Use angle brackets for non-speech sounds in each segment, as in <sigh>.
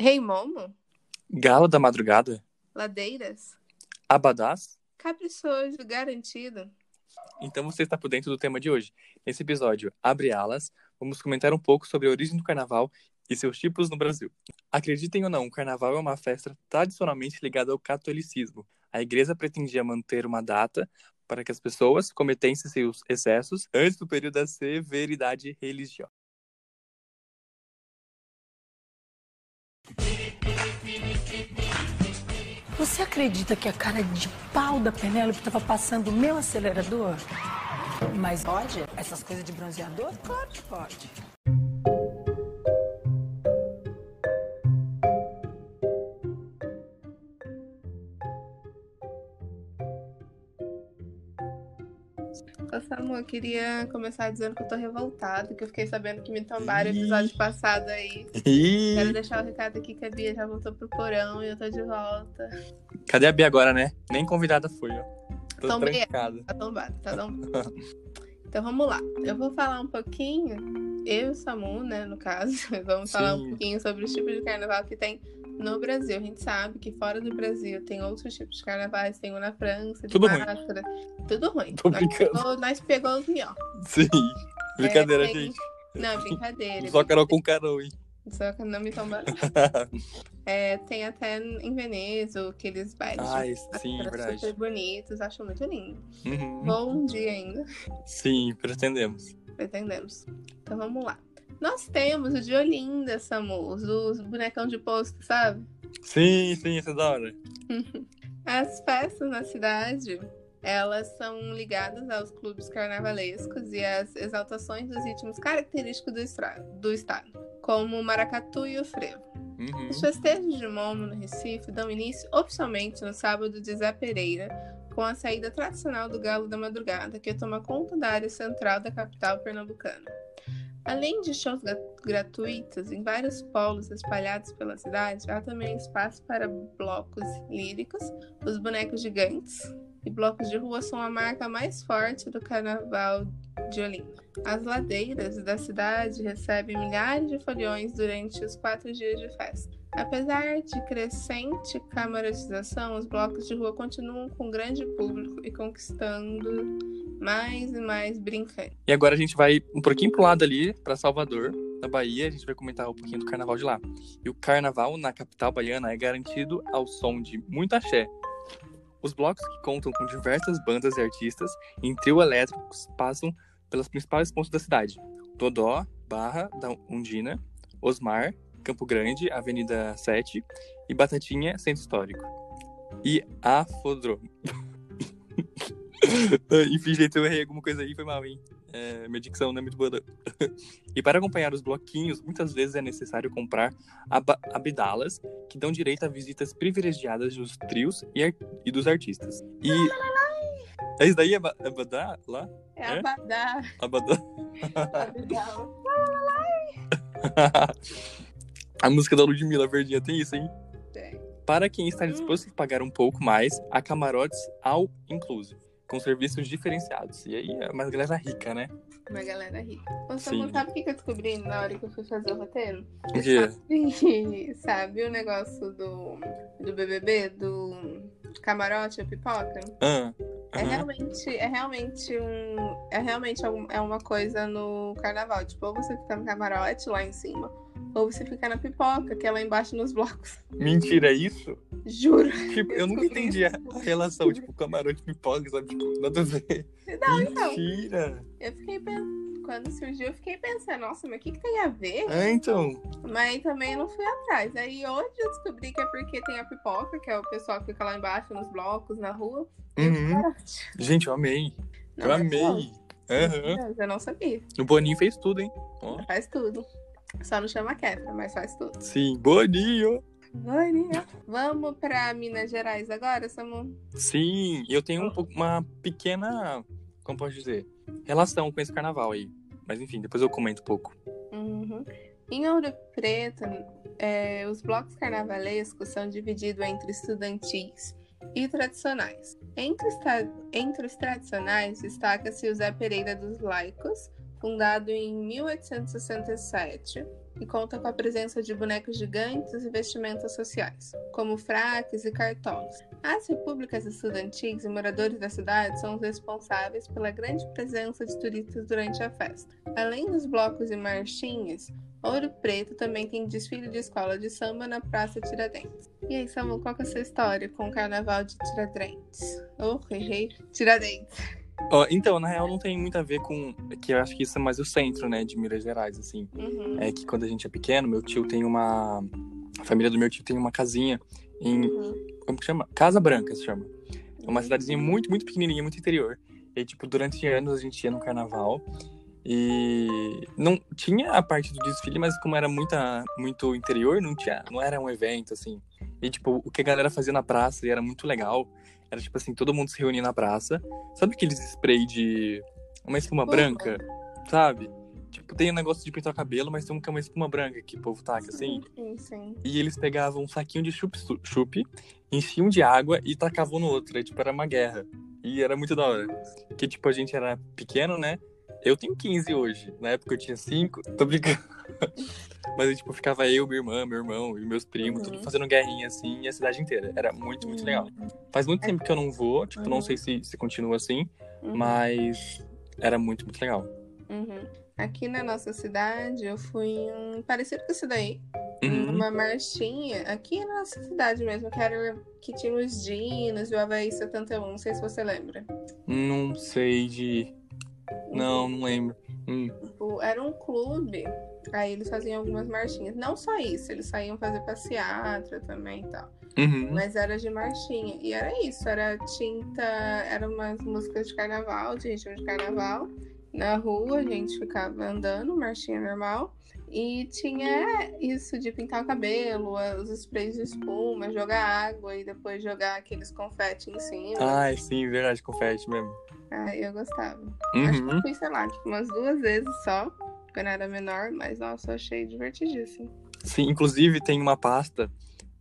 Rei Momo, Gala da madrugada? Ladeiras, Abadás? Caprichoso, Garantido. Então você está por dentro do tema de hoje. Nesse episódio, Abre Alas, vamos comentar um pouco sobre a origem do carnaval e seus tipos no Brasil. Acreditem ou não, o carnaval é uma festa tradicionalmente ligada ao catolicismo. A igreja pretendia manter uma data para que as pessoas cometessem seus excessos antes do período da severidade religiosa. Você acredita que a cara de pau da Penélope estava passando o meu acelerador? Mas pode? Essas coisas de bronzeador? Claro que pode. Samu, eu queria começar dizendo que eu tô revoltada, que eu fiquei sabendo que me tombaram o episódio passado aí. Ih, Quero deixar o recado aqui que a Bia já voltou pro porão e eu tô de volta. cadê a Bia agora, né? Nem convidada foi, ó. Tô Tombei. Tá tombado, tá tombado. Então vamos lá. Eu vou falar um pouquinho, eu e o Samu, né, no caso, <laughs> vamos falar um Sim. pouquinho sobre os tipos de carnaval que tem no Brasil. A gente sabe que fora do Brasil tem outros tipos de carnavais, tem um na França, de Tudo ruim. máscara. Tudo ruim. Tô Nós brincando. pegou, nós pegou os. Sim. Brincadeira, tem- gente. Não, brincadeira. Só Carol com Carol, hein? Só que não me tomba. <laughs> É, tem até em Veneza aqueles bailes. Ai, máscara sim. Super bonitos, acho muito lindo. Uhum. Um dia ainda. Sim, pretendemos. Pretendemos. Então vamos lá. Nós temos o de Olinda, Samu, os bonecão de posto, sabe? Sim, sim, isso é da hora. <laughs> As festas na cidade, elas são ligadas aos clubes carnavalescos e às exaltações dos ritmos característicos do, estra- do estado, como o maracatu e o frevo. Uhum. Os festejos de Momo no Recife dão início oficialmente no sábado de Zé Pereira, com a saída tradicional do Galo da Madrugada, que toma conta da área central da capital pernambucana. Além de shows gra- gratuitos em vários polos espalhados pela cidade, há também espaço para blocos líricos, os bonecos gigantes e blocos de rua são a marca mais forte do carnaval de Olinda. As ladeiras da cidade recebem milhares de foliões durante os quatro dias de festa. Apesar de crescente camarotização, os blocos de rua continuam com grande público e conquistando mais e mais brincantes. E agora a gente vai um pouquinho pro lado ali, pra Salvador, na Bahia. A gente vai comentar um pouquinho do carnaval de lá. E o carnaval na capital baiana é garantido ao som de muito axé. Os blocos que contam com diversas bandas e artistas em trio elétricos passam pelas principais pontos da cidade. Dodó, Barra da Undina, Osmar, Campo Grande, Avenida 7 e Batatinha, Centro Histórico. E Afodrome. <laughs> Enfim, gente, eu errei alguma coisa aí, foi mal, hein? É, minha dicção não é muito boa. não. <laughs> e para acompanhar os bloquinhos, muitas vezes é necessário comprar aba- abidalas, que dão direito a visitas privilegiadas dos trios e, e dos artistas. E. É isso daí, Aba- Abadá? Lá? É, É? Abadá. Abadá? <laughs> Abadá. A música da Ludmilla Verdinha tem isso, hein? Tem. Para quem está disposto a pagar um pouco mais, há camarotes all inclusive, com serviços diferenciados. E aí é uma galera rica, né? Uma galera rica. Você não sabe o que eu descobri na hora que eu fui fazer o roteiro? O quê? Sabe, <laughs> sabe o negócio do, do BBB, do camarote, a pipoca? Ah, É realmente, é realmente um, é realmente um- é uma coisa no carnaval. Tipo, ou você fica no camarote lá em cima, ou você fica na pipoca, que é lá embaixo nos blocos. Mentira, é isso? Juro. Tipo, eu nunca entendi a relação, tipo, camarote pipoca, sabe? Tipo, nada a ver. Não, então. Mentira! Eu fiquei pensando. Quando surgiu, eu fiquei pensando, nossa, mas o que, que tem a ver? Ah, então. Mas também não fui atrás. Aí hoje eu descobri que é porque tem a pipoca, que é o pessoal que fica lá embaixo nos blocos, na rua. Uhum. Gente, eu amei. Não, eu é amei. Aham. Eu não sabia. O Boninho fez tudo, hein? Ó. Faz tudo. Só não chama Kefra, mas faz tudo. Sim, Boninho. Vânia. Vamos pra Minas Gerais agora, Samu? Sim, eu tenho um uma pequena, como posso dizer, relação com esse carnaval aí. Mas enfim, depois eu comento um pouco. Uhum. Em Ouro Preto, é, os blocos carnavalescos são divididos entre estudantis e tradicionais. Entre os, tra- entre os tradicionais, destaca-se o Zé Pereira dos Laicos, fundado em 1867, e conta com a presença de bonecos gigantes e vestimentas sociais, como fraques e cartolas. As repúblicas estudantis e moradores da cidade são os responsáveis pela grande presença de turistas durante a festa. Além dos blocos e marchinhas, Ouro Preto também tem desfile de escola de samba na Praça Tiradentes. E aí, Samu, qual é a sua história com o Carnaval de Tiradentes? Oh, errei. Tiradentes. Ó, então, na real, não tem muito a ver com. Que eu acho que isso é mais o centro, né, de Minas Gerais, assim. Uhum. É que quando a gente é pequeno, meu tio tem uma. A família do meu tio tem uma casinha em. Uhum. Como que chama? Casa Branca se chama. É uma cidadezinha muito, muito pequenininha, muito interior. E, tipo, durante anos a gente ia no carnaval. E não tinha a parte do desfile, mas como era muita, muito interior, não tinha, não era um evento assim. E tipo, o que a galera fazia na praça era muito legal, era tipo assim, todo mundo se reunia na praça. Sabe aqueles spray de uma espuma branca, sabe? Tipo, tem um negócio de pintar o cabelo, mas tem um que é uma espuma branca que o povo taca assim. Sim, sim. E eles pegavam um saquinho de chup-chup, enchiam de água e tacavam no outro. Tipo, era uma guerra. E era muito da hora. Que, tipo, a gente era pequeno, né? Eu tenho 15 hoje. Na época eu tinha 5. Tô brincando. <laughs> Mas, tipo, ficava eu, minha irmã, meu irmão e meus primos, Uhum. tudo fazendo guerrinha, assim, e a cidade inteira. Era muito, muito legal. Faz muito tempo que eu não vou. Tipo, não Uhum. sei se, se continua assim. Uhum. Mas era muito, muito legal. Uhum. Aqui na nossa cidade, eu fui em um parecido com isso daí, Uhum. uma marchinha, aqui na nossa cidade mesmo, que era que tinha os Dinos e o Havaí 71, não sei se você lembra. Não sei de. Não, não lembro. Hum. Tipo, Era um clube, aí eles faziam algumas marchinhas. Não só isso, eles saíam fazer passeata também e tal. Uhum. Mas era de marchinha. E era isso, era tinta, eram umas músicas de carnaval, de ritmo de carnaval. Na rua a gente ficava andando, marchinha normal. E tinha isso de pintar o cabelo, os sprays de espuma, jogar água e depois jogar aqueles confete em cima. Ai, sim, verdade, confete mesmo. Ah, eu gostava. Acho que Uhum. eu fui, sei lá, tipo, umas duas vezes só, quando eu era menor, mas nossa, eu achei divertidíssimo. Sim, inclusive tem uma pasta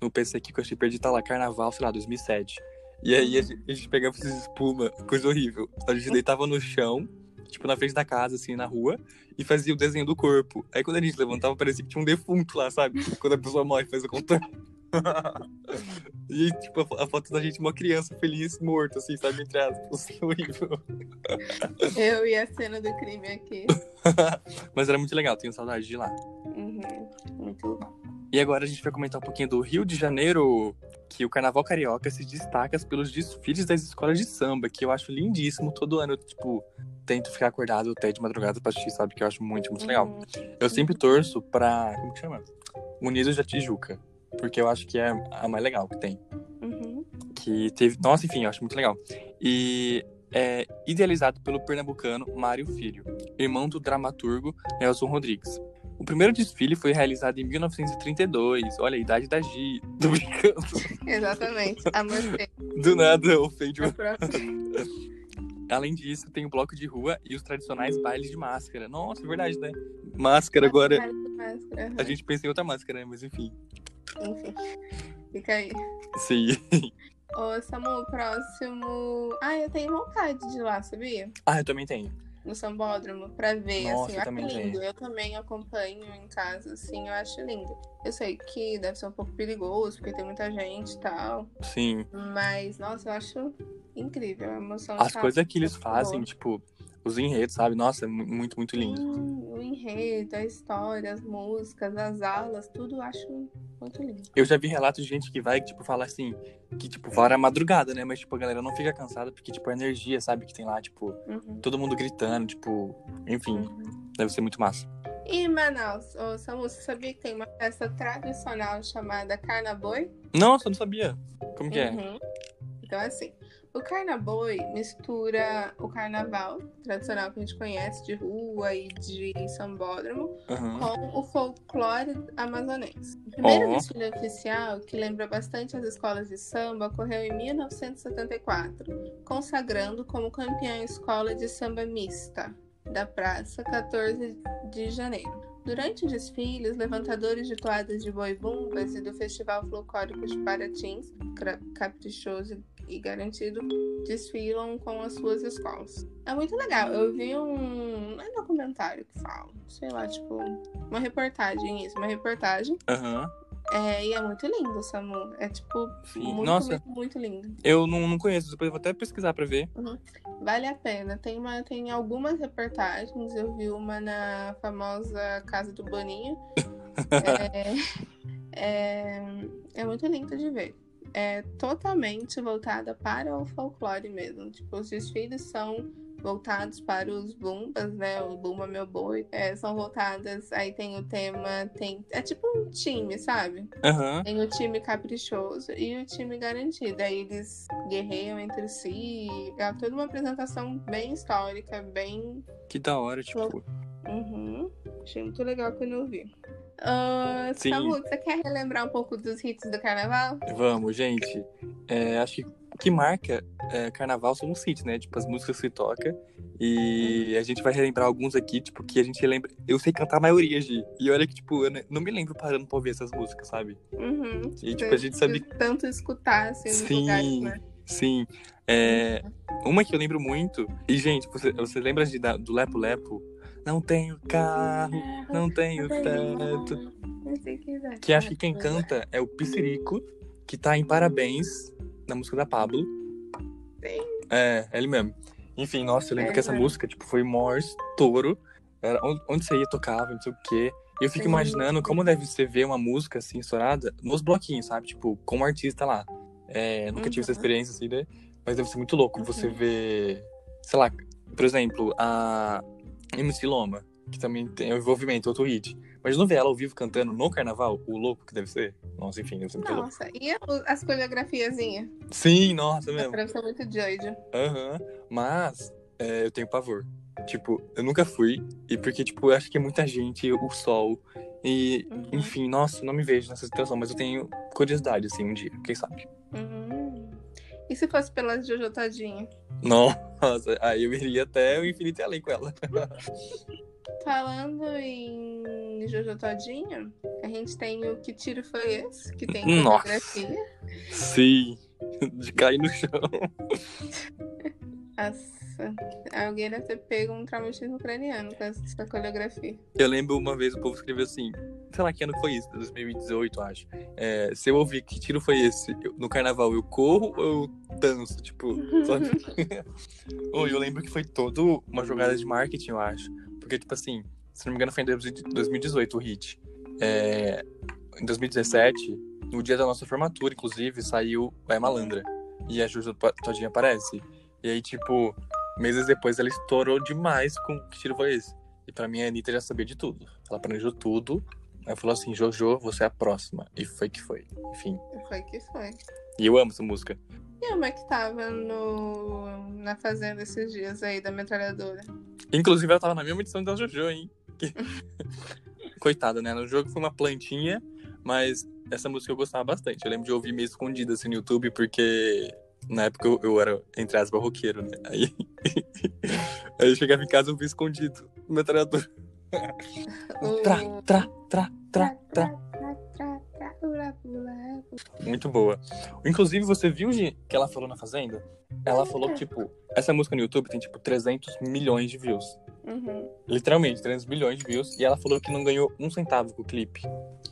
no PC aqui que eu achei perdido, tá lá, Carnaval, sei lá, 2007. E aí a gente, a gente pegava esses espuma, coisa horrível. A gente deitava no chão, tipo, na frente da casa, assim, na rua, e fazia o desenho do corpo. Aí quando a gente levantava, parecia que tinha um defunto lá, sabe? Quando a pessoa morre, faz o contrário. <laughs> e, tipo, a, foto da gente, uma criança feliz, morta, assim, sabe? Entre aspas. <laughs> Horrível. Eu e a cena do crime aqui. <laughs> Mas era muito legal, tenho saudade de lá. Uhum, muito bom. E agora a gente vai comentar um pouquinho do Rio de Janeiro, que o Carnaval Carioca se destaca pelos desfiles das escolas de samba, que eu acho lindíssimo. Todo ano, tipo, tento ficar acordado até de madrugada pra assistir, sabe? Que eu acho muito, muito legal. Uhum. Eu sempre torço pra. Como que chama? Unidos da Tijuca. Porque eu acho que é a mais legal que tem. Uhum. Que teve. Nossa, enfim, eu acho muito legal. E é idealizado pelo pernambucano Mário Filho, irmão do dramaturgo Nelson Rodrigues. O primeiro desfile foi realizado em 1932. Olha a idade da Gi. Tô brincando. <laughs> Exatamente. Amor Do nada, ofende. próxima. <laughs> Além disso, tem o bloco de rua e os tradicionais bailes de máscara. Nossa, é verdade, né? Máscara agora. Máscara, A gente pensa em outra máscara, né? Mas enfim. Enfim. Fica aí. Sim. Ô, Samu, o próximo. Ah, eu tenho vontade de ir lá, sabia? Ah, eu também tenho. No Sambódromo, pra ver, Nossa, assim, eu eu também lindo. tenho. Eu também acompanho em casa, assim, eu acho lindo. Eu sei que deve ser um pouco perigoso, porque tem muita gente e tal. Sim. Mas, nossa, eu acho incrível a emoção. As sabe? coisas que eles fazem, tipo, os enredos, sabe? Nossa, é mu- muito, muito lindo. Sim, o enredo, a história, as músicas, as aulas, tudo eu acho muito lindo. Eu já vi relatos de gente que vai, tipo, falar assim, que, tipo, vai na madrugada, né? Mas, tipo, a galera não fica cansada porque, tipo, a energia, sabe? Que tem lá, tipo, Uhum. todo mundo gritando, tipo, enfim, deve ser muito massa. E em Manaus, ô Samu, você sabia que tem uma festa tradicional chamada Carnaboi? Nossa, eu não sabia. Como que é? Uhum. Então, assim, o Carnaboi mistura o carnaval tradicional que a gente conhece, de rua e de sambódromo, Aham. com o folclore amazonense. O primeiro Ó. desfile oficial, que lembra bastante as escolas de samba, ocorreu em 1974, consagrando como campeã a escola de samba mista da Praça 14 de Janeiro. Durante os levantadores de toadas de boi bumbas e do Festival Folclórico de Paratins, caprichoso e garantido desfilam com as suas escolas. É muito legal. Eu vi um. Não é documentário que fala. Sei lá, tipo. Uma reportagem, isso. Uma reportagem. Aham. É, e é muito lindo, Samu. É tipo. Muito, Nossa. muito, muito lindo. Eu não, não conheço, depois eu vou até pesquisar pra ver. Vale a pena. Tem, uma, tem algumas reportagens. Eu vi uma na famosa Casa do Boninho. <laughs> é, é, é muito lindo de ver. É totalmente voltada para o folclore mesmo. Tipo, os desfiles são voltados para os bumbas, né? O Bumba Meu Boi. É, são voltadas. Aí tem o tema. Tem, é tipo um time, sabe? Aham. Tem o time caprichoso e o time garantido. Aí eles guerreiam entre si. É toda uma apresentação bem histórica, bem. Que da hora, tipo. Uhum. Achei muito legal quando eu vi. Uh, Sim. Samu, você quer relembrar um pouco dos hits do carnaval? Vamos, gente. É, acho que que marca é, carnaval são os hits, né? Tipo, as músicas que toca. E a gente vai relembrar alguns aqui, tipo, que a gente lembra. Eu sei cantar a maioria, Gi. E olha que, tipo, eu não me lembro parando pra ouvir essas músicas, sabe? Uhum. E, tipo, a gente sabe. Tanto escutar, assim, Sim. lugares, né? Sim. É, uma que eu lembro muito. E, gente, você, você lembra de, da- do Lepo Lepo? Não tenho carro, não tenho teto. Que. Que acho que quem canta é o Piscirico, que tá em Parabéns, na música da Pablo. Sim. É, ele mesmo. Enfim, nossa, eu lembro É, que essa música, tipo, foi o maior estouro. Era onde, onde você ia, tocava, não sei o quê. E eu fico Sim. imaginando como deve ser ver uma música assim, estourada, nos bloquinhos, sabe? Tipo, como artista lá. É, nunca tive essa Uhum. experiência, assim, né? Mas deve ser muito louco você Uhum. ver, sei lá, por exemplo, a MC Loma, que também tem o envolvimento, outro hit. Mas não ver ela ao vivo cantando no carnaval, o louco que deve ser. Nossa, enfim, deve ser muito louco. Nossa, e a- as coreografiazinhas? Sim, nossa, mesmo. Deve ser muito doido. Aham. Mas é, eu tenho pavor. Tipo, eu nunca fui. E porque, tipo, eu acho que é muita gente, o sol. E, Uhum. enfim, nossa, não me vejo nessa situação, mas eu tenho curiosidade, assim, um dia, quem sabe? Uhum. E se fosse pela Jojo Todinho? Nossa, aí eu iria até o infinito e além com ela. <laughs> Falando em Jojo Todinho, a gente tem o Que Tiro Foi Esse? Que tem Nossa. coreografia. Sim, de cair no chão. <laughs> Nossa, alguém deve ter pego um traumatismo ucraniano com essa coreografia. Eu lembro uma vez o povo escreveu assim, sei lá que ano foi isso, 2018, acho. É, se eu ouvir que tiro foi esse, eu- no carnaval eu corro ou eu danço, tipo, sabe? <laughs> Ô, <laughs> eu lembro que foi todo uma jogada de marketing, eu acho. Porque, tipo assim, se não me engano foi em 2018 o hit. É, em 2017, no dia da nossa formatura, inclusive, saiu Vai Malandra. E a Juju Todinha aparece. E aí, tipo, meses depois ela estourou demais com que tiro foi esse. E pra mim a Anitta já sabia de tudo. Ela planejou tudo. Aí falou assim, Jojo, você é a próxima. E foi que foi. Enfim. Foi que foi. E eu amo essa música. E uma que tava no, na fazenda esses dias aí, da metralhadora. Inclusive, ela tava na mesma edição da Jojo, hein? Que- <laughs> Coitada, né? No jogo foi uma plantinha, mas essa música eu gostava bastante. Eu lembro de ouvir meio escondida assim no YouTube, porque na época eu, eu era, entre aspas, roqueiro, né? Aí, <laughs> aí eu chegava em casa e ouvia escondido no metralhador. <laughs> Tra, tra, tra, tra, tra. Muito boa. Inclusive, você viu, Gi, que ela falou na Fazenda? Ela falou que, tipo, essa música no YouTube tem, tipo, 300 milhões de views. Uhum. Literalmente, 300 milhões de views. E ela falou que não ganhou um centavo com o clipe.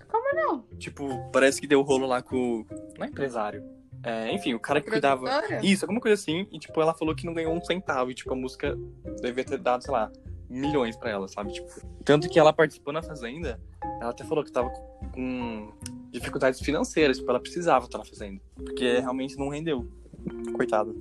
Como não? Tipo, parece que deu rolo lá com. o- Não é empresário. É, enfim, o cara que cuidava. Isso, alguma coisa assim. E, tipo, ela falou que não ganhou um centavo. E, tipo, a música devia ter dado, sei lá, milhões pra ela, sabe? Tipo, tanto que ela participou na Fazenda. Ela até falou que tava com dificuldades financeiras. Tipo, ela precisava estar na Fazenda. Porque realmente não rendeu. Coitada.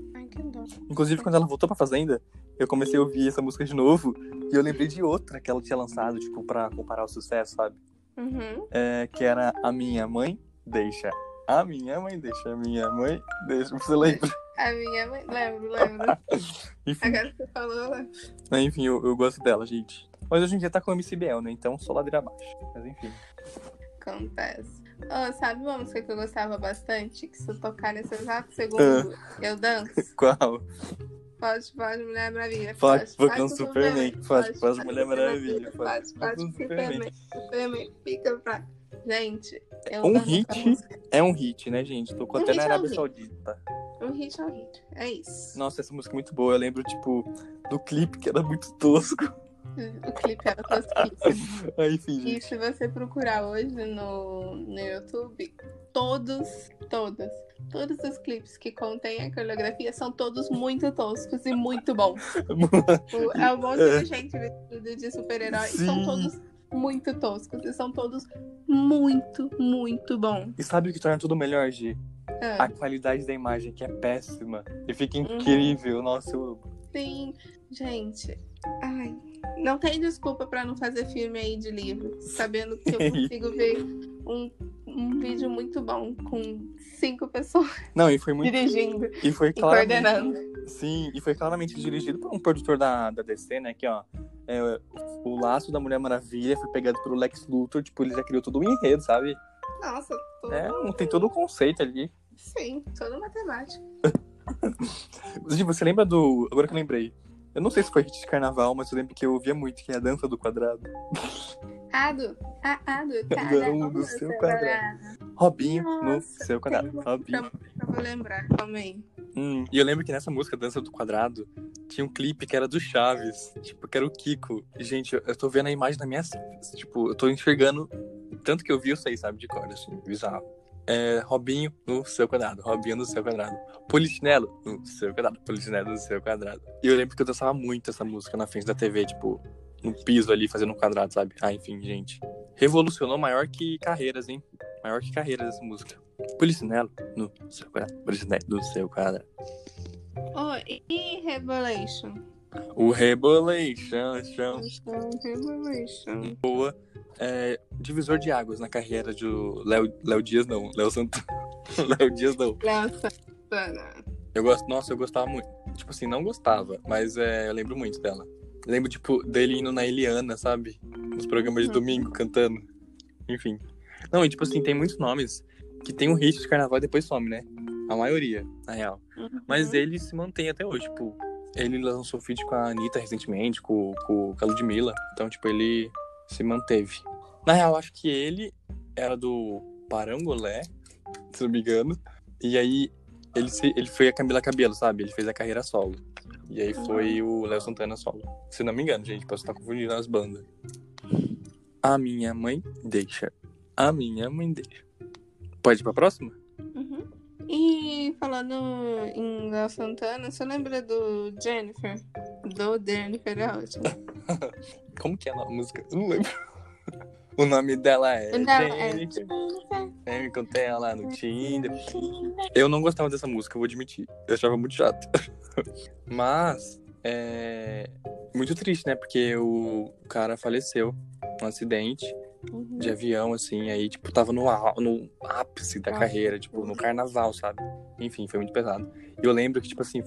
Inclusive, quando ela voltou pra Fazenda, eu comecei a ouvir essa música de novo. E eu lembrei de outra que ela tinha lançado, tipo, pra comparar o sucesso, sabe? Uhum. é, que era a minha mãe deixa. A minha mãe deixa, a minha mãe deixa. Você lembra? A minha mãe. Lembro, lembro. <laughs> Enfim, Agora que você falou, lembro. enfim eu, eu gosto dela, gente. Mas hoje em dia tá com o MC Biel, né? Então só ladeira abaixo. Mas enfim. acontece. Oh, sabe uma música que eu gostava bastante? Que se eu tocar nesse exato segundo, Ah. eu danço? <laughs> Qual? Pode, pode, Mulher Maravilha. Pode, com o Superman. Pode, faz Mulher Maravilha. Pode, pode, Superman. Superman, fica pra. Gente, eu Um hit? É um hit, né, gente? Tocou Um até na é um Arábia hit. Saudita. Um hit é um hit. É isso. Nossa, essa música é muito boa. Eu lembro, tipo, do clipe que era muito tosco. O clipe era tosquíssimo. <laughs> Aí, enfim, E gente. se você procurar hoje no, no YouTube, todos, todos, todos os clipes que contêm a coreografia são todos muito toscos e muito bons. <laughs> É um monte de gente vestida de super-herói. e São todos muito toscos. E são todos muito, muito bons. E sabe o que torna tudo melhor, Gi? Ah, A qualidade da imagem, que é péssima. E fica Uhum. incrível. Nossa, eu amo. sim, gente. Ai, não tem desculpa pra não fazer filme aí de livro. Sabendo que eu <laughs> consigo ver um, um vídeo muito bom com cinco pessoas Não, e foi muito. dirigindo E foi e claramente. coordenando. Sim, e foi claramente dirigido por um produtor da, da DC, né? Que, ó. É, o laço da Mulher Maravilha foi pegado pelo Lex Luthor, tipo, ele já criou todo um enredo, sabe? Nossa, tudo. É, tem todo o conceito ali. Sim, toda matemática. <laughs> Você lembra do. Agora que eu lembrei. Eu não sei se foi hit de carnaval, mas eu lembro que eu ouvia muito, que é a dança do quadrado. <laughs> Ado, a Ado, <laughs> cada no no seu quadrado. quadrado. Robinho no Nossa, seu quadrado. Robinho. Eu vou lembrar, calma aí. Hum, e eu lembro que nessa música Dança do Quadrado tinha um clipe que era do Chaves, tipo, que era o Kiko. E, gente, eu, tô vendo a imagem na minha. Tipo, eu tô enxergando. Tanto que eu vi, eu sei, sabe, de cor, assim, bizarro. É, Robinho no seu quadrado, Robinho no seu quadrado. Polichinelo no seu quadrado, Polichinelo no seu quadrado. E eu lembro que eu dançava muito essa música na frente da TV, tipo, no piso ali, fazendo um quadrado, sabe? Ah, enfim, gente. Revolucionou maior que carreiras, hein? Maior que carreiras essa música. Polichinelo no seu Polichinelo no seu. Oh, e Revelation? O Rebolation, chão, Revelation. boa. É, divisor de águas na carreira de Léo, Léo Dias, não. Léo Santana. <laughs> Léo Dias, não. Léo Santana. Eu gosto, nossa, eu gostava muito. Tipo assim, não gostava, mas é, eu lembro muito dela. Lembro, tipo, dele indo na Eliana, sabe? Nos programas de Uhum. domingo, cantando. Enfim. Não, e tipo assim, tem muitos nomes que tem um hit de carnaval e depois some, né? A maioria, na real. Mas Uhum. ele se mantém até hoje, tipo. Ele lançou feat com a Anitta recentemente, com, com, com a Ludmilla. Então, tipo, ele se manteve. Na real, acho que ele era do Parangolé, se não me engano. E aí, ele, se, ele foi a Camila Cabelo, sabe? Ele fez a carreira solo. E aí foi o Léo Santana solo. Se não me engano, gente, posso estar confundindo as bandas. A minha mãe deixa. A minha mãe deixa. Pode ir pra próxima? Uhum. E falando em Léo Santana, você lembra do Jennifer? Do Jennifer é ótimo. <laughs> Como que é a música? Eu não lembro. <laughs> O nome dela é é Jennifer. Eu encontrei ela no Tinder. Eu não gostava dessa música, eu vou admitir. Eu achava muito chato. <laughs> Mas é muito triste, né? Porque o cara faleceu num acidente Uhum. de avião, assim, aí, tipo, tava no, no ápice da Ah. carreira, tipo, no carnaval, sabe? Enfim, foi muito pesado. E eu lembro que, tipo assim,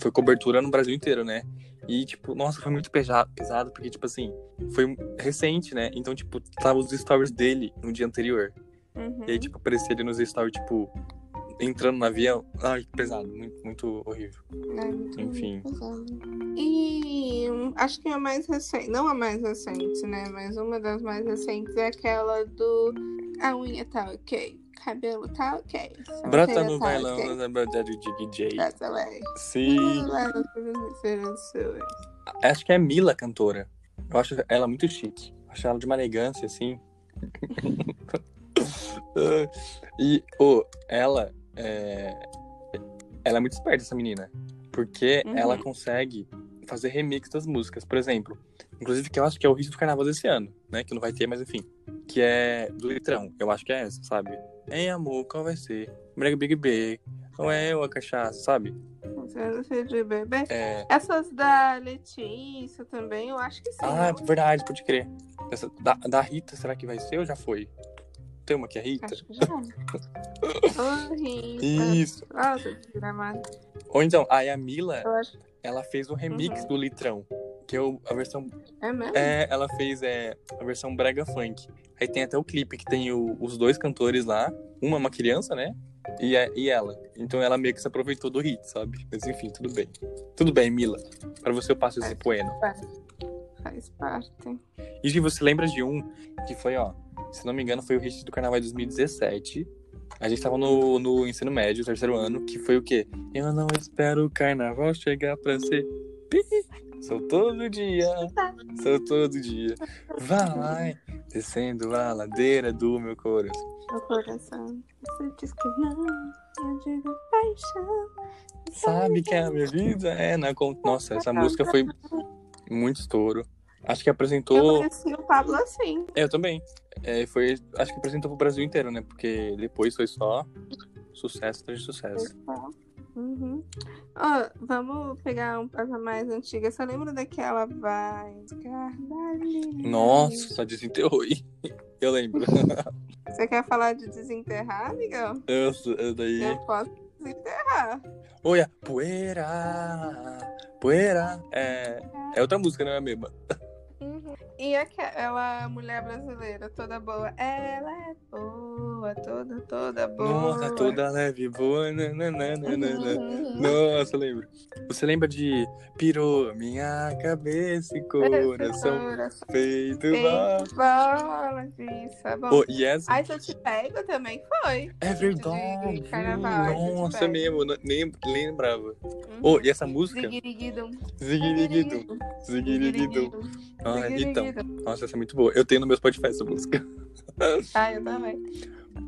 foi cobertura no Brasil inteiro, né? E, tipo, nossa, foi muito pesado, porque, tipo assim, foi recente, né? Então, tipo, tava os stories dele no dia anterior. Uhum. E aí, tipo, aparecia ele nos stories, tipo, entrando no avião. Ai, pesado, muito, muito horrível. Muito Enfim. pesado. E acho que a mais recente, não a mais recente, né? Mas uma das mais recentes é aquela do A unha tá ok, cabelo tá ok. Brota no tá bailão, ok, na verdade, de DJ. That's away. Sim. Acho que é Mila, cantora. Eu acho ela muito chique. Acho ela de uma elegância, assim. <laughs> e, ô, ela é... Ela é muito esperta, essa menina. Porque Uhum. ela consegue fazer remix das músicas. Por exemplo, inclusive que eu acho que é o hit do carnaval desse ano, né? Que não vai ter, mas enfim. Que é do Litrão. Eu acho que é essa, sabe? Ei, amor, qual vai ser? Brega Big B. Ou é eu a cachaça, sabe? de bebê. É... Essas da Letícia também, eu acho que sim. Ah, não? verdade, pode crer. Essa, da, da Rita, será que vai ser ou já foi? Tem uma que é Rita? Acho que já. Ô, Rita. Isso. Nossa, que gramado. Ou então, aí a Mila, Eu ela fez um remix Uhum. do Litrão. Que é o- a versão. é mesmo. É, ela fez é, a versão Brega Funk. Aí tem até o clipe que tem o- os dois cantores lá. Uma é uma criança, né? E, a- e ela. Então ela meio que se aproveitou do hit, sabe? Mas enfim, tudo bem. Tudo bem, Mila. Pra você eu passo esse É. poema. Faz parte. E se você lembra de um que foi, ó, se não me engano, foi o hit do Carnaval de 2017. A gente tava no, no ensino médio, terceiro ano, que foi o quê? Eu não espero o carnaval chegar pra ser. pi. Sou todo dia, sou todo dia. Vai descendo a ladeira do meu coração. Meu coração. Você diz que não, eu digo paixão. Sabe que a minha vida é na conta. Nossa, essa música foi muito estouro. Acho que Eu apresentou. conheci o Pablo assim. Eu também. É, foi, acho que apresentou pro Brasil inteiro, né? Porque depois foi só sucesso atrás de sucesso. Uhum. Ó, vamos pegar um as mais antigas. Você lembra daquela vai? Nossa, só desenterrou aí. <laughs> Eu lembro. <laughs> Você quer falar de desenterrar, amigão? Eu, eu daí. Eu posso desenterrar. Olha, poeira, poeira. É, é outra música, não é a mesma. Uhum. E aquela mulher brasileira toda boa? Ela é boa, toda, toda boa. Nossa, toda leve, boa. nananana. Uhum. Nossa, eu lembro. Você lembra de pirou minha cabeça e coração Coração. feito bola de sabão. Oh, e essa Ai, se eu te pego também foi. é verdade. de carnaval, Nossa, é mesmo. Nem lembrava. Uhum. Oh, e essa música? Ziguiriguidum. Ziguiriguidum. Ziguiriguidum. Ah, então. Nossa, essa é muito boa. Eu tenho no meu Spotify essa música. Ah, eu também.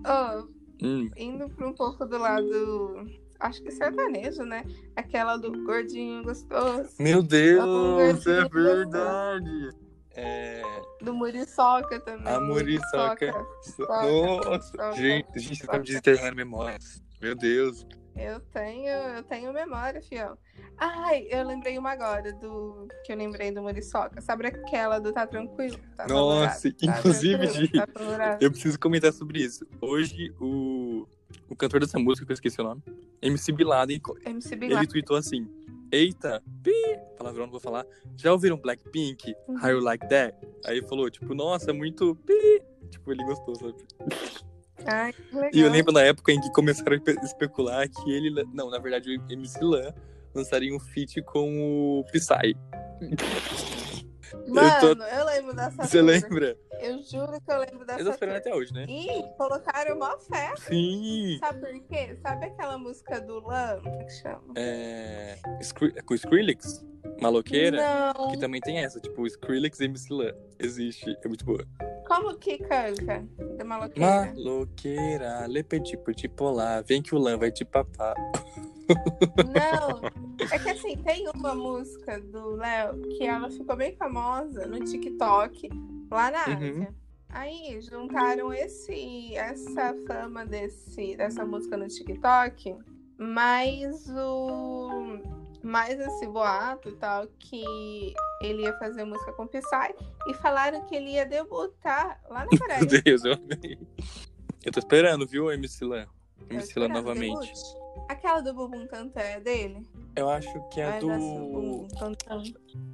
Oh, Hum. indo para um pouco do lado, acho que sertanejo, né? Aquela do gordinho gostoso, Meu Deus, é verdade. É. do muriçoca também. A muriçoca. Nossa, Muriçoca. gente, a gente tá me desenterrando memórias. Meu Deus. Eu tenho, eu tenho memória, fiel. Ai, eu lembrei uma agora do que eu lembrei do muriçoca. Sabe aquela do tá tranquilo? Tá Nossa? Tá inclusive, gente, Tá? Eu preciso comentar sobre isso. Hoje, o, o cantor dessa música, que eu esqueci o nome, MC Biladen, MC ele Bilal. tweetou assim: Eita, pi, palavrão não vou falar. Já ouviram Blackpink? Uhum. How you like that? Aí falou, tipo, nossa, muito pi. Tipo, ele gostou, sabe? Ai, que legal. E eu lembro na época em que começaram a espe- especular que ele. Não, na verdade, o MC Lan lançaria um feat com o Psy. Mano, eu tô- eu lembro dessa Você tour. lembra? Eu juro que eu lembro Eu dessa tô esperando até hoje, né? E colocaram mó fé. Sim! Sabe por quê? Sabe aquela música do Lan? Como é que chama? É... Skri- Com Skrillex? Maloqueira? Não. Que também tem essa, tipo, Skrillex e MC Lan. Existe, é muito boa. Como que canta? Da maloqueira? Maloqueira, le petit petit polar, vem que o Lan vai te papar. Não. É que assim, tem uma música do Léo que ela ficou bem famosa no TikTok, lá na Uhum. Ásia. Aí juntaram esse, essa fama desse, dessa música no TikTok, mais o. Mais esse boato e tal, que ele ia fazer música com Psy e falaram que ele ia debutar lá na <laughs> Coreia. Meu Deus, eu amei. Eu tô esperando, viu, MC Lan? Tá MC Lan novamente. debut? Aquela do Bumbum Tantan é dele? Eu acho que é Vai do. Bumbum Tantan.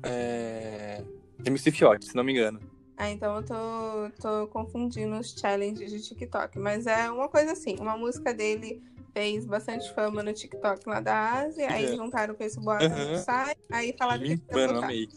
É... MC Fiote, se não me engano. Ah, então eu tô, tô confundindo os challenges de TikTok. Mas é uma coisa assim, uma música dele fez bastante fama no TikTok lá da Ásia, aí É. juntaram com esse boato Aham. no site, aí falaram que ia Mano, amei.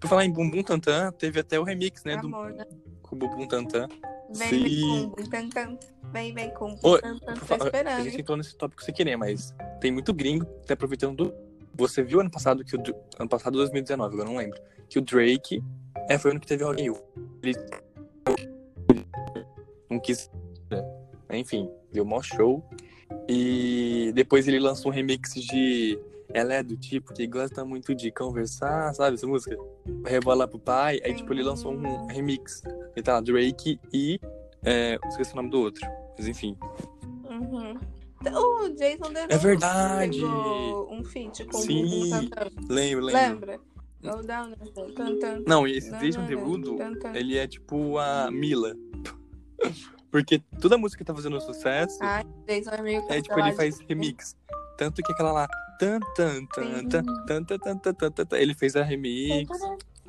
Por falar em Bumbum Tantan, teve até o remix, né? Do, Amor, né? com o Bumbum Tantan. Vem, Sim. vem com. Vem, vem com. Por Tô fa- A esperando. gente entrou nesse tópico sem querer, mas tem muito gringo tá aproveitando do. Você viu ano passado que o. Ano passado, 2019, agora eu não lembro. Que o Drake. É, foi o ano que teve Rock in. Ele. Não quis. né? Enfim, deu mó show. E depois ele lançou um remix de. Ela é do tipo que gosta muito de conversar, sabe essa música? Rebola pro pai. Aí, tipo, ele lançou um remix. Ele tá lá, Drake e. É, esqueci o nome do outro. Mas enfim. Uhum. O Jason Derulo É verdade. um feat com Sim. Lembro, lembro. Lembra? Não, e esse Jason Derulo, ele é tipo a Mila. Porque toda música que tá fazendo sucesso, Ai, Jason é meio é tipo, ele faz remix. Tanto que aquela lá. Tan, tan, tan, tan, tan, tan, tan, tan, tan, ele fez a remix.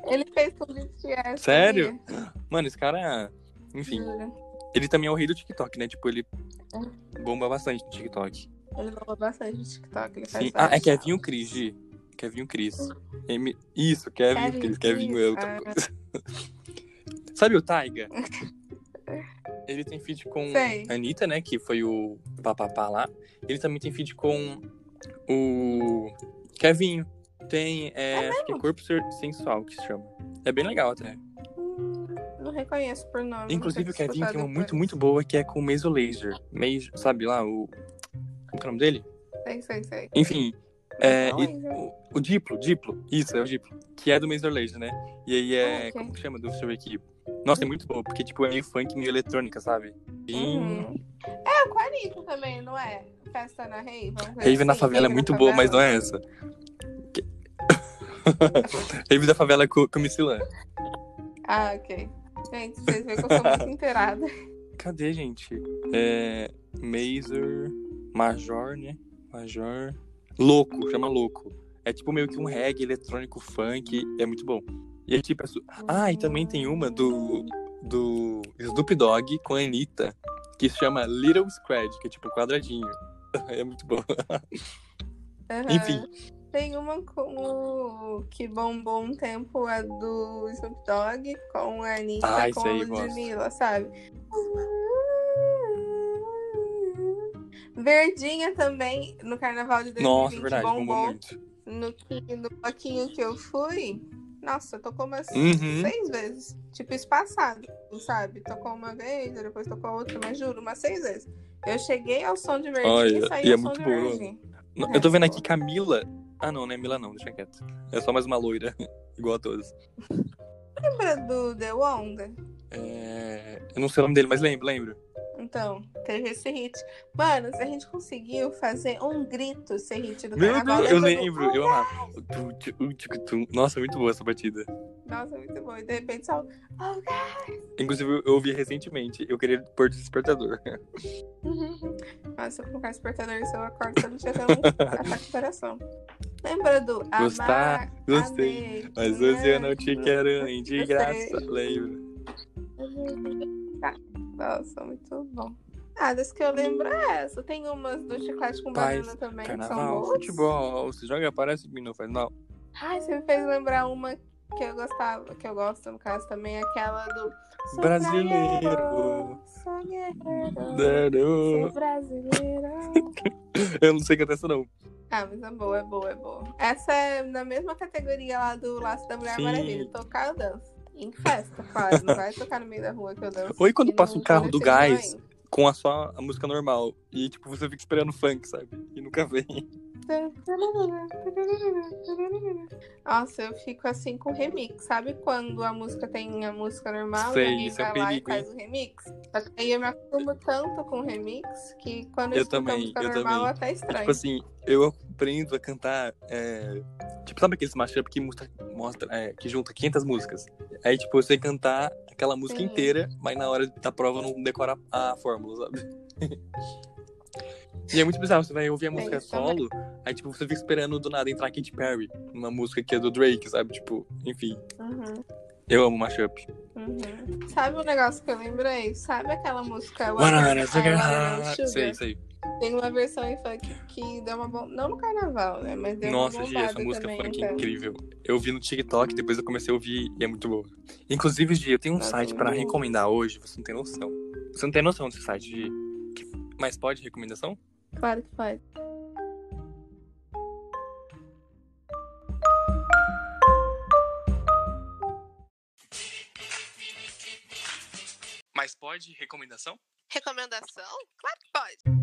Ele fez com o BTS. Sério? sabia? Mano, esse cara. Enfim, ele também é o rei do TikTok, né? Tipo, ele bomba bastante no TikTok. Ele falou bastante no TikTok. Ele faz Sim. Ah, é Kevin o. Cris, Gi. Kevin o Cris. M... Isso, Kevin o Kevin Cris. Kevin é outra ah. coisa. Sabe o Taiga? <laughs> ele tem feat com Sei. a Anitta, né? Que foi o papapá lá. Ele também tem feat com o Kevinho. Tem, é, acho que é Corpo Sensual que se chama. É bem legal até. Hum, não reconheço por nome. Inclusive o Kevinho tem uma muito, muito boa que é com o Maso Laser. Maso, sabe lá, o. Como é o nome dele? Sei, sei, sei. Enfim. É, e- o, o Diplo, Diplo. Isso, é o Diplo. Que é do Maso Laser, né? E aí é. Ah, ok. Como que chama? Do seu equipe. Nossa, é muito boa, porque tipo, é meio funk, meio eletrônica, sabe? Bem- Uhum. É, o Quarito também, não é? Festa na Rave. Rave na assim, favela é Rave muito boa, mas não é essa. Que- <laughs> Rave da favela com, com Missilã. Ah, ok. Gente, vocês veem que eu sou muito inteirada. Cadê, gente? É. Mazer. Major, né? Major. Louco, chama Louco. É tipo meio que um reggae eletrônico funk. É muito bom. E é tipo. é su- Ah, e também tem uma do. Do Snoop Dogg com a Anitta. Que se chama Little Scratch, que é tipo quadradinho. <laughs> É muito bom. Aham. Enfim. Tem uma com o que bombou um tempo, a do Snoop Dogg, com a Anitta, Ah, com aí, a gosto. Ludmilla, sabe? Verdinha também, no Carnaval de 2020, Nossa, verdade, bombou bombou. muito. No, no bloquinho que eu fui, nossa, tocou umas Uhum. seis vezes. Tipo, espaçado, sabe? Tocou uma vez, depois tocou outra, mas juro, umas seis vezes. Eu cheguei ao som de Verdinha Olha, e saí e é ao som muito de boa. Verdinha. Não, É, Eu tô vendo aqui Camila. Ah, não, não é Mila, não, deixa quieto. É só mais uma loira, <laughs> igual a todas. Lembra do The Wonder? É... Eu não sei o nome dele, mas lembro, lembro. Então, teve esse hit. Mano, se a gente conseguiu fazer um grito esse hit do Meu carnaval. Deus, eu lembra lembro, eu amava. Nossa, muito boa essa batida. Nossa, muito bom. E de repente só. Oh, Inclusive, eu- ouvi recentemente. Eu queria pôr de despertador. <laughs> Nossa, se eu colocar despertador e eu acordo, eu não tinha um ataque de coração. Lembra do Gostar, Amar, gostei, amei, Mas hoje eu não te né? quero nem de graça. sei. Nossa, muito bom. Ah, das que eu lembro é essa. Tem umas do chiclete com Paz, banana também, que são Carnaval, boas. futebol. Você joga, parece que não faz mal. Ai, você me fez lembrar uma que eu gostava, que eu gosto, no caso, também, aquela do. Sou Brasileiro. Sou guerreiro. Sou brasileiro. <laughs> Eu não sei cantar essa, não. Ah, mas é boa, é boa, é boa. Essa é na mesma categoria lá do Laço da Mulher Sim. Maravilha. Tocar, eu danço. Em festa, claro. Não vai tocar no meio da rua que eu danço. Ou e quando passa um carro do gás com a só a música normal. E tipo, você fica esperando funk, sabe? E nunca vem. Nossa, eu fico assim com remix. Sabe quando a música tem a música normal Sei, e alguém isso é um vai lá e perigo, hein? faz o remix? Aí eu me acostumo tanto com remix que quando eu, Eu escuto a também, música eu normal também. até É, estranho. tipo assim, eu aprendo a cantar. é, Tipo, sabe aqueles mashup que mostra, mostra é, que junta 500 músicas? Aí, tipo, eu sei cantar aquela música Sim. inteira, mas na hora da prova eu não decora a fórmula, sabe? <laughs> e é muito bizarro, você vai ouvir a música isso também. solo, aí, tipo, você fica esperando do nada entrar Katy Perry, uma música que é do Drake, sabe? Tipo, enfim, Uhum, eu amo mashup. uhum. Sabe um negócio que eu lembrei? Sabe aquela música Wanna sugar? Sei, sei. Tem uma versão em funk que deu uma bom... Não no carnaval, né? Mas deu Nossa, uma Gi, essa música também, funk é incrível. Eu vi no TikTok, depois eu comecei a ouvir e é muito boa. Inclusive, Gi, eu tenho um Nossa, site pra muito. recomendar hoje, você não tem noção. Você não tem noção desse site, Gi. Mas pode recomendação? Claro que pode. Mas pode recomendação? Recomendação? Claro que pode.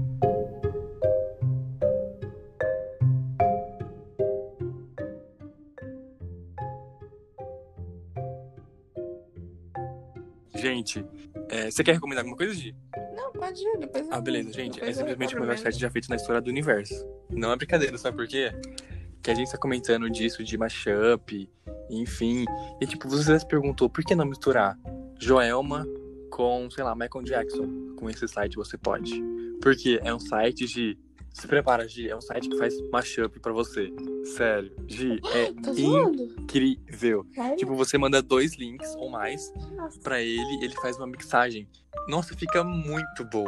Gente, é, você quer recomendar alguma coisa, Gi? Depois Ah, beleza, gente. É simplesmente o melhor site já feito na história do universo. Não é brincadeira, sabe por quê? Que a gente tá comentando disso, de mashup, enfim. E tipo, você se perguntou por que não misturar Joelma com, sei lá, Michael Jackson com esse site? Você pode. Porque é um site de. Se prepara, Gi. É um site que faz mashup pra você. Sério. Gi, é incrível. Sério? Tipo, você manda dois links ou mais Nossa. pra ele, ele faz uma mixagem. Nossa, fica muito bom.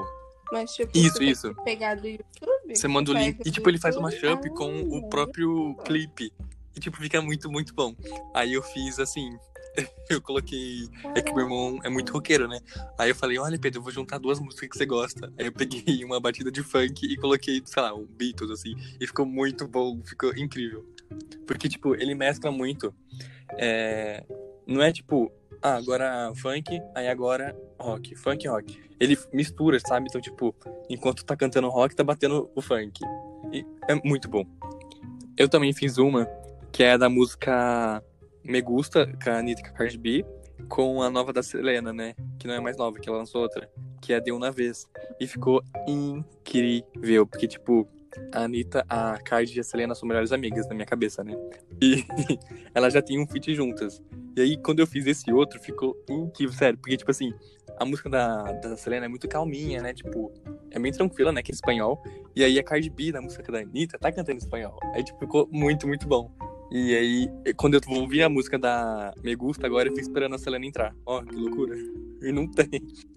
Mas, tipo, Isso, isso. pegar do YouTube? Você manda o link e, tipo, ele faz uma YouTube? mashup com o próprio clipe. E, tipo, fica muito, muito bom. Aí eu fiz, assim, <laughs> eu coloquei. É que meu irmão é muito roqueiro, né? Aí eu falei, olha, Pedro, eu vou juntar duas músicas que você gosta. Aí eu peguei <laughs> uma batida de funk e coloquei, sei lá, um Beatles, assim. E ficou muito bom, ficou incrível. Porque, tipo, ele mescla muito. É... Não é tipo, ah, agora funk, aí agora rock, funk rock. Ele mistura, sabe? Então, tipo, enquanto tá cantando rock, tá batendo o funk. E é muito bom. Eu também fiz uma que é da música Me Gusta, com a Anitta e com a Cardi B, com a nova da Selena, né? Que não é mais nova, que ela lançou outra, que é De Uma Vez. E ficou incrível, porque, tipo, a Anitta, a Cardi e a Selena são melhores amigas na minha cabeça, né? E <laughs> elas já tinham um feat juntas. E aí, quando eu fiz esse outro, ficou incrível, sério. Porque, tipo assim, a música da, da Selena é muito calminha, né? Tipo, é bem tranquila, né? Que é espanhol. E aí a Cardi B, na música da Anitta, tá cantando em espanhol. Aí, tipo, ficou muito, muito bom. E aí, quando eu vou ouvir a música da Me Gusta, agora eu fico esperando a Selena entrar. Ó, que loucura. E não tem.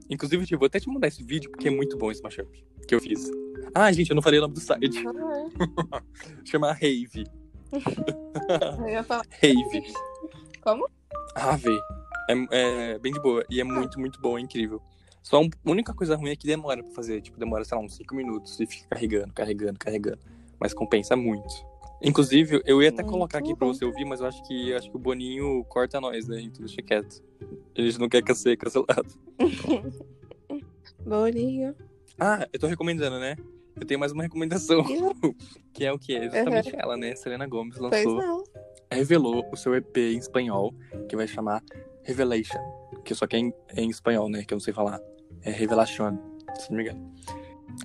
Inclusive, tipo, vou até te mandar esse vídeo, porque é muito bom esse mashup que eu fiz. Ah, gente, eu não falei o nome do site. <laughs> Chama Rave. <laughs> Eu ia falar. Rave. Como? Ave. É, é bem de boa. E é muito, muito bom, é incrível. Só um- a única coisa ruim é que demora pra fazer. Tipo, demora, sei lá, uns 5 minutos e fica carregando, carregando, carregando. Mas compensa muito. Inclusive, eu ia até Muito colocar aqui pra bom. você ouvir, mas eu acho que acho que o Boninho corta nós, né? Então deixa quieto. A gente não quer que ser cancelado. <laughs> Boninho. Ah, eu tô recomendando, né? Eu tenho mais uma recomendação. <laughs> <laughs> que é o que? É justamente ela, né? Selena Gomes lançou, revelou o seu EP em espanhol, que vai chamar Revelation. Que só que é em, é em espanhol, né? Que eu não sei falar. É Revelación, se não me engano.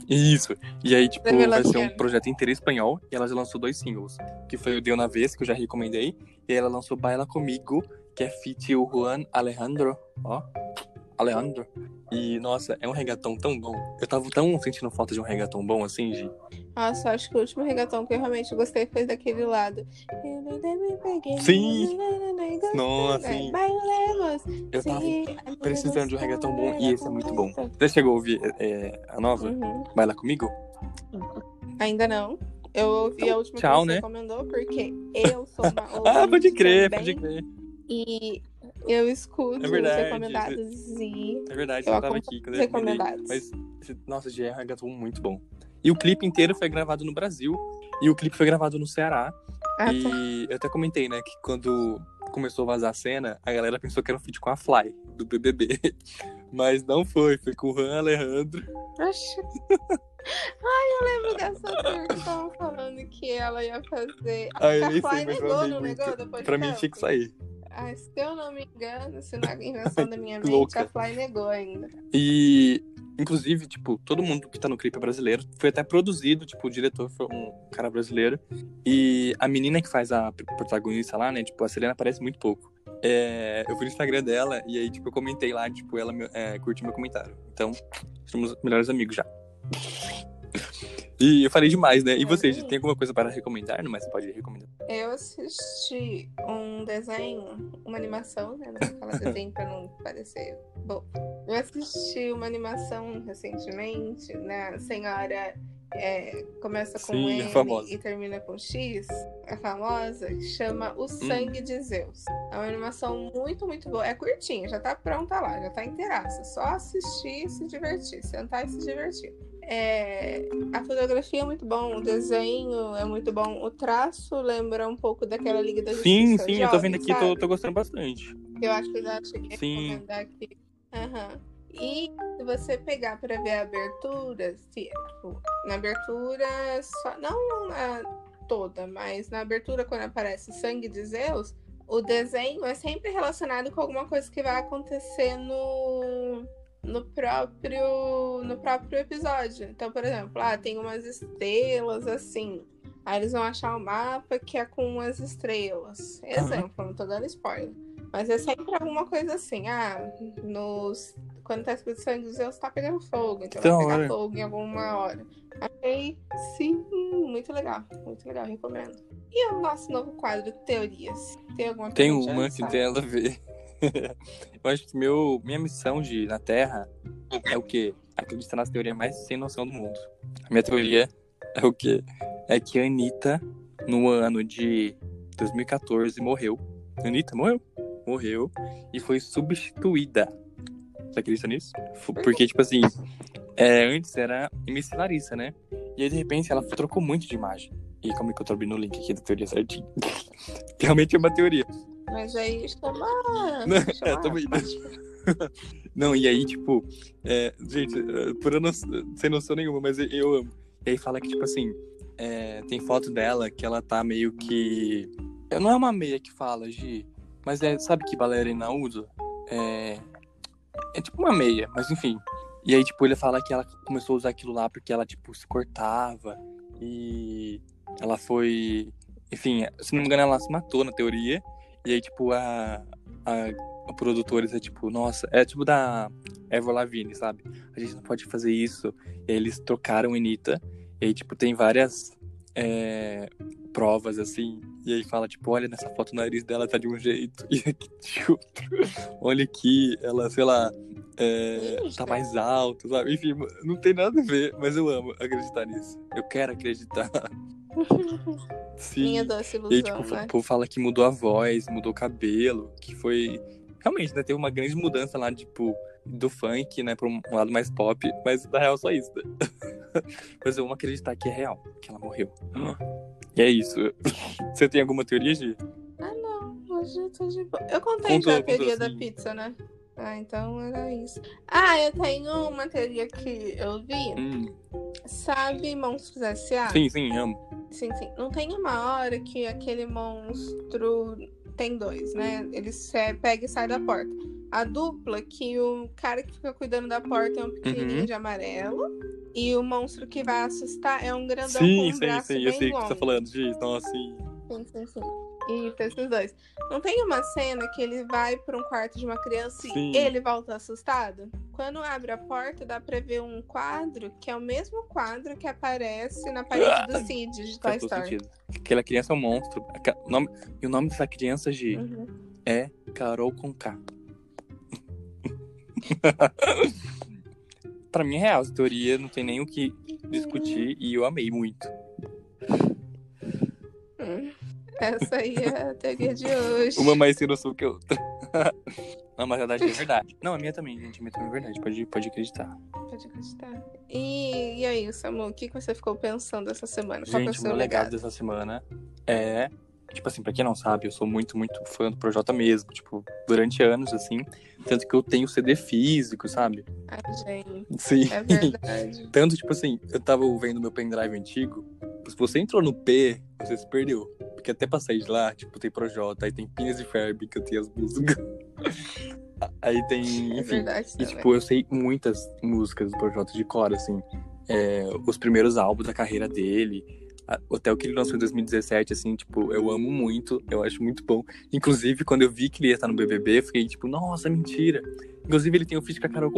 Isso. E aí, tipo, vai ser um projeto inteiro espanhol. E ela já lançou dois singles. Que foi o Deu na Vez, que eu já recomendei. E ela lançou Baila Comigo, que é feat o Juan Alejandro. Ó. Alejandro. E, nossa, é um reggaeton tão bom. Eu tava tão sentindo falta de um reggaeton bom assim, Gi. Nossa, acho que o último reggaeton que eu realmente gostei foi daquele lado. Sim. Nossa, sim. Eu tava precisando de um reggaeton bom e esse é muito bom. Você chegou a ouvir é, a nova? Uhum. Baila Comigo? Ainda não. Eu ouvi Então, a última tchau, que você né? recomendou, porque eu sou uma <laughs> Ah, pode crer, também, pode crer. E eu escuto É verdade. os recomendados e É verdade, Eu tava aqui quando recomendados. Mas, nossa, é um reggaeton muito bom. E o clipe inteiro foi gravado no Brasil. E o clipe foi gravado no Ceará. Ah, tá. E eu até comentei, né, que quando começou a vazar a cena, a galera pensou que era um feat com a Fly, do BBB. <laughs> Mas não foi, foi com o Juan Alejandro. Oxi. Ai, eu lembro dessa que estavam falando que ela ia fazer. Eu a Fly sei, negou, não negou depois Pra mim tinha que sair. Ah, se eu não me engano, se não é invenção da minha mente, Louca. a Fly negou ainda. E, inclusive, tipo, todo mundo que tá no clipe é brasileiro. Foi até produzido, tipo, o diretor foi um cara brasileiro. E a menina que faz a protagonista lá, né, tipo, a Selena aparece muito pouco. É, eu fui no Instagram dela e aí, tipo, eu comentei lá, tipo, ela é, curtiu meu comentário. Então, somos melhores amigos já. E eu falei demais, né? E você, tem alguma coisa para recomendar? Mas você pode recomendar. Eu assisti um desenho, uma animação, né? Não vou falar <laughs> desenho pra não parecer. Bom, eu assisti uma animação recentemente, né? A senhora é, começa com Sim, M famosa. e termina com X, a famosa, que chama Hum. O Sangue de Zeus. É uma animação muito, muito boa. É curtinha, já tá pronta lá, já tá inteiraça. Só assistir e se divertir, sentar e se divertir. É, a fotografia é muito bom, o desenho é muito bom, o traço lembra um pouco daquela Liga da Justiça. Sim, sim, eu tô jovem, vendo aqui, tô, tô gostando bastante. Eu acho que eu já cheguei Sim. a recomendar aqui. Aham. E se você pegar pra ver a abertura, se, tipo, na abertura, só, não na toda, mas na abertura, quando aparece Sangue de Zeus, o desenho é sempre relacionado com alguma coisa que vai acontecer no, no, próprio, no próprio episódio. Então, por exemplo, ah, tem umas estrelas assim. Aí eles vão achar um mapa que é com umas estrelas. Exemplo, não tô dando spoiler. Mas é sempre alguma coisa assim. Ah, nos... quando tá escrito sangue dos Zeus, tá pegando fogo. Então Da vai pegar hora. fogo em alguma hora. Achei, sim, muito legal. Muito legal, recomendo. E o nosso novo quadro, Teorias? Tem alguma Tem uma que tem nada a ver. <laughs> eu acho que meu, minha missão de na Terra é o quê? Acreditar nas teorias mais sem noção do mundo. A minha teoria é o quê? É que a Anitta, no ano de 2014, morreu. Anitta morreu? morreu e foi substituída. Você acredita nisso? Porque, tipo assim, é, antes era MC Larissa, né? E aí, de repente, ela trocou muito de imagem. E como é que eu tô abrindo o link aqui da teoria certinho? <laughs> Realmente é uma teoria. Mas aí chama. <laughs> Não, chama é, também. <laughs> Não, e aí, tipo, é, gente, é, por eu não, sem noção nenhuma, mas eu, amo. E aí fala que, tipo assim, é, tem foto dela que ela tá meio que. Não é uma meia que fala, Gi, mas é, sabe que bailarina usa? É, é tipo uma meia, mas enfim. E aí, tipo, ele fala que ela começou a usar aquilo lá porque ela, tipo, se cortava e ela foi. Enfim, se não me engano, ela se matou na teoria. E aí, tipo, a, a, a produtora é tipo, nossa, é tipo da Ever Lavigne, sabe? A gente não pode fazer isso. E aí eles trocaram Anitta. E aí, tipo, tem várias é, provas, assim. E aí fala, tipo, olha, nessa foto o nariz dela tá de um jeito. <laughs> E aqui de outro. Olha aqui, ela, sei lá, é, tá mais alto, sabe? Enfim, não tem nada a ver, mas eu amo acreditar nisso. Eu quero acreditar. <laughs> <laughs> Sim. Minha doce E aí, ilusão, tipo, né? o povo fala que mudou a voz, mudou o cabelo, que foi. Realmente, né? Teve uma grande mudança lá, tipo, do funk, né, pra um lado mais pop, mas na real só isso, né? <laughs> mas eu amo acreditar que é real, que ela morreu. E é isso. <laughs> Você tem alguma teoria, Gi? Ah, não. Hoje eu tô de boa. Eu contei Contou, já a teoria contou, da sim. pizza, né? Ah, então era isso. Ah, eu tenho uma teoria que eu vi. Hum, Sabe Monstros S.A.? sim, sim, amo. Sim, sim. Não tem uma hora que aquele monstro tem dois, né? Ele pega e sai da porta. A dupla, que o cara que fica cuidando da porta é um pequenininho Uhum. de amarelo. E o monstro que vai assustar é um grandão Sim, com um sim, braço sim, bem eu sei o que longo. você tá falando, Gi. Nossa, sim. Sim, sim, sim. E pra esses dois. Não tem uma cena que ele vai pra um quarto de uma criança Sim. e ele volta assustado? Quando abre a porta, dá pra ver um quadro que é o mesmo quadro que aparece na parede do <laughs> Cid de Toy Story. Aquela criança é um monstro. O nome- E o nome dessa criança, Gi, Uhum. é Carol com K. <laughs> pra mim é real, essa teoria não tem nem o que discutir e eu amei muito. Hum. Essa aí é a teoria de hoje. Uma mais sem noção que a outra. <laughs> não, mas na verdade é verdade. Não, a minha também, gente. A minha também é verdade. Pode, pode acreditar. Pode acreditar. E, e aí, Samu, o que, que você ficou pensando essa semana? Qual que é o Gente, o meu legado legado? dessa semana é. Tipo assim, pra quem não sabe, eu sou muito, muito fã do Projota mesmo. Tipo, durante anos, assim. Tanto que eu tenho CD físico, sabe? Ai, gente, Sim. é verdade. <laughs> Tanto, tipo assim, eu tava vendo meu pendrive antigo. Se você entrou no P, você se perdeu. Porque até pra sair de lá, tipo, tem Projota, aí tem Pinas e Ferb, que eu tenho as músicas. <laughs> aí tem, É enfim. verdade E, tipo, eu sei muitas músicas do Projota de cor, assim. É, os primeiros álbuns da carreira dele, até o que ele lançou em 2017, assim, tipo, eu amo muito, eu acho muito bom. Inclusive, quando eu vi que ele ia estar no BBB, eu fiquei, tipo, nossa, mentira. Inclusive, ele tem um feat com a Carol.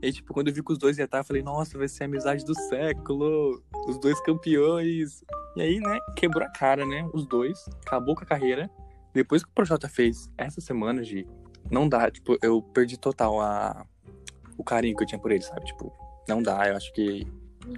E, tipo, quando eu vi que os dois iam estar, eu falei, nossa, vai ser a amizade do século, os dois campeões. E aí, né, quebrou a cara, né, os dois, acabou com a carreira. Depois que o Projota fez essa semana, de não dá, tipo, eu perdi total a, o carinho que eu tinha por ele, sabe? Tipo, não dá, eu acho que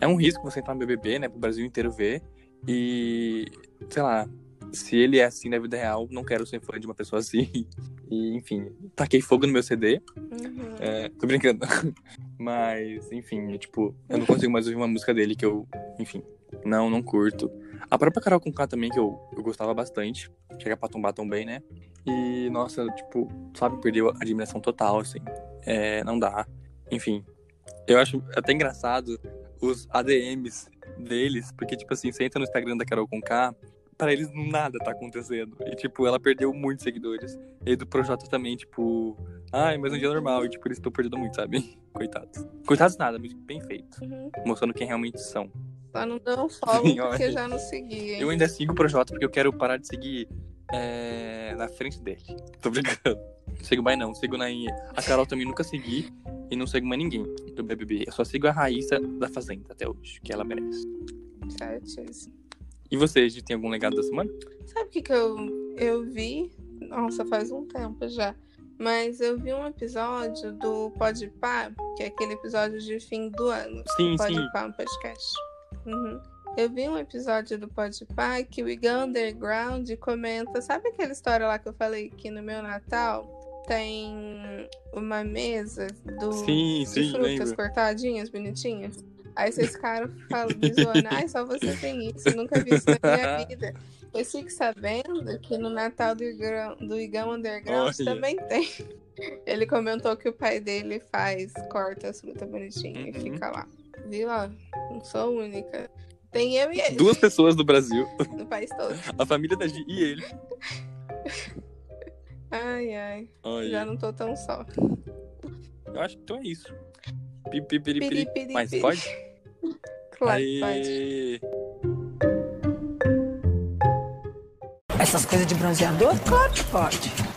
é um risco você entrar no BBB, né, pro Brasil inteiro ver. E, sei lá, se ele é assim na vida real, não quero ser fã de uma pessoa assim. E, enfim, taquei fogo no meu CD. Uhum. É, tô brincando. <laughs> Mas, enfim, é, tipo, eu não consigo mais ouvir uma música dele que eu, enfim, não, não curto. A própria Carol Conká também, que eu, eu gostava bastante. Chega pra tombar tão bem, né? E, nossa, tipo, sabe, perdeu a admiração total, assim. É, não dá. Enfim, eu acho até engraçado os ADMs deles, porque, tipo assim, você entra no Instagram da Carol Conká, pra eles nada tá acontecendo. E, tipo, ela perdeu muitos seguidores. E do Projota também, tipo, ai, mas um dia normal. E, tipo, eles estão perdendo muito, sabe? <laughs> Coitados. Coitados nada, mas bem feito. Uhum. Mostrando quem realmente são. Só não deu um <laughs> follow porque já não segui, hein? Eu ainda sigo o Projota porque eu quero parar de seguir é, na frente dele. <laughs> Tô brincando. Não sigo mais não. Sigo na. A Carol também nunca segui. E não sigo mais ninguém do BBB. Eu só sigo a Raíssa da Fazenda até hoje, que ela merece. Certíssimo. E você, Gi, tem algum legado da semana? Sabe o que, que eu, eu vi? Nossa, faz um tempo já. Mas eu vi um episódio do Podpah, que é aquele episódio de fim do ano. Sim, Pode sim. Pá, um podcast. Uhum. Eu vi um episódio do Podpah que o Igão Underground comenta. Sabe aquela história lá que eu falei que no meu Natal tem uma mesa do, Sim, de sim, frutas lembro. cortadinhas, bonitinhas? Aí vocês ficaram falando, me zoando, ai, só você tem isso, nunca vi isso na minha <laughs> vida. Eu fico sabendo que no Natal do Igão, do Igão Underground Olha. também tem. Ele comentou que o pai dele faz, corta as frutas bonitinhas e Uhum. fica lá. Viu? Ó, não sou única. Tem eu e ele Duas pessoas do Brasil, no país todo. a família da Gi e ele. Ai, ai. Olha, Já não tô tão só. eu acho que então é isso. Pi, pi, piri, piri. Piri, Mas pode? <laughs> Claro, que pode. Essas coisas de bronzeador? Claro que pode.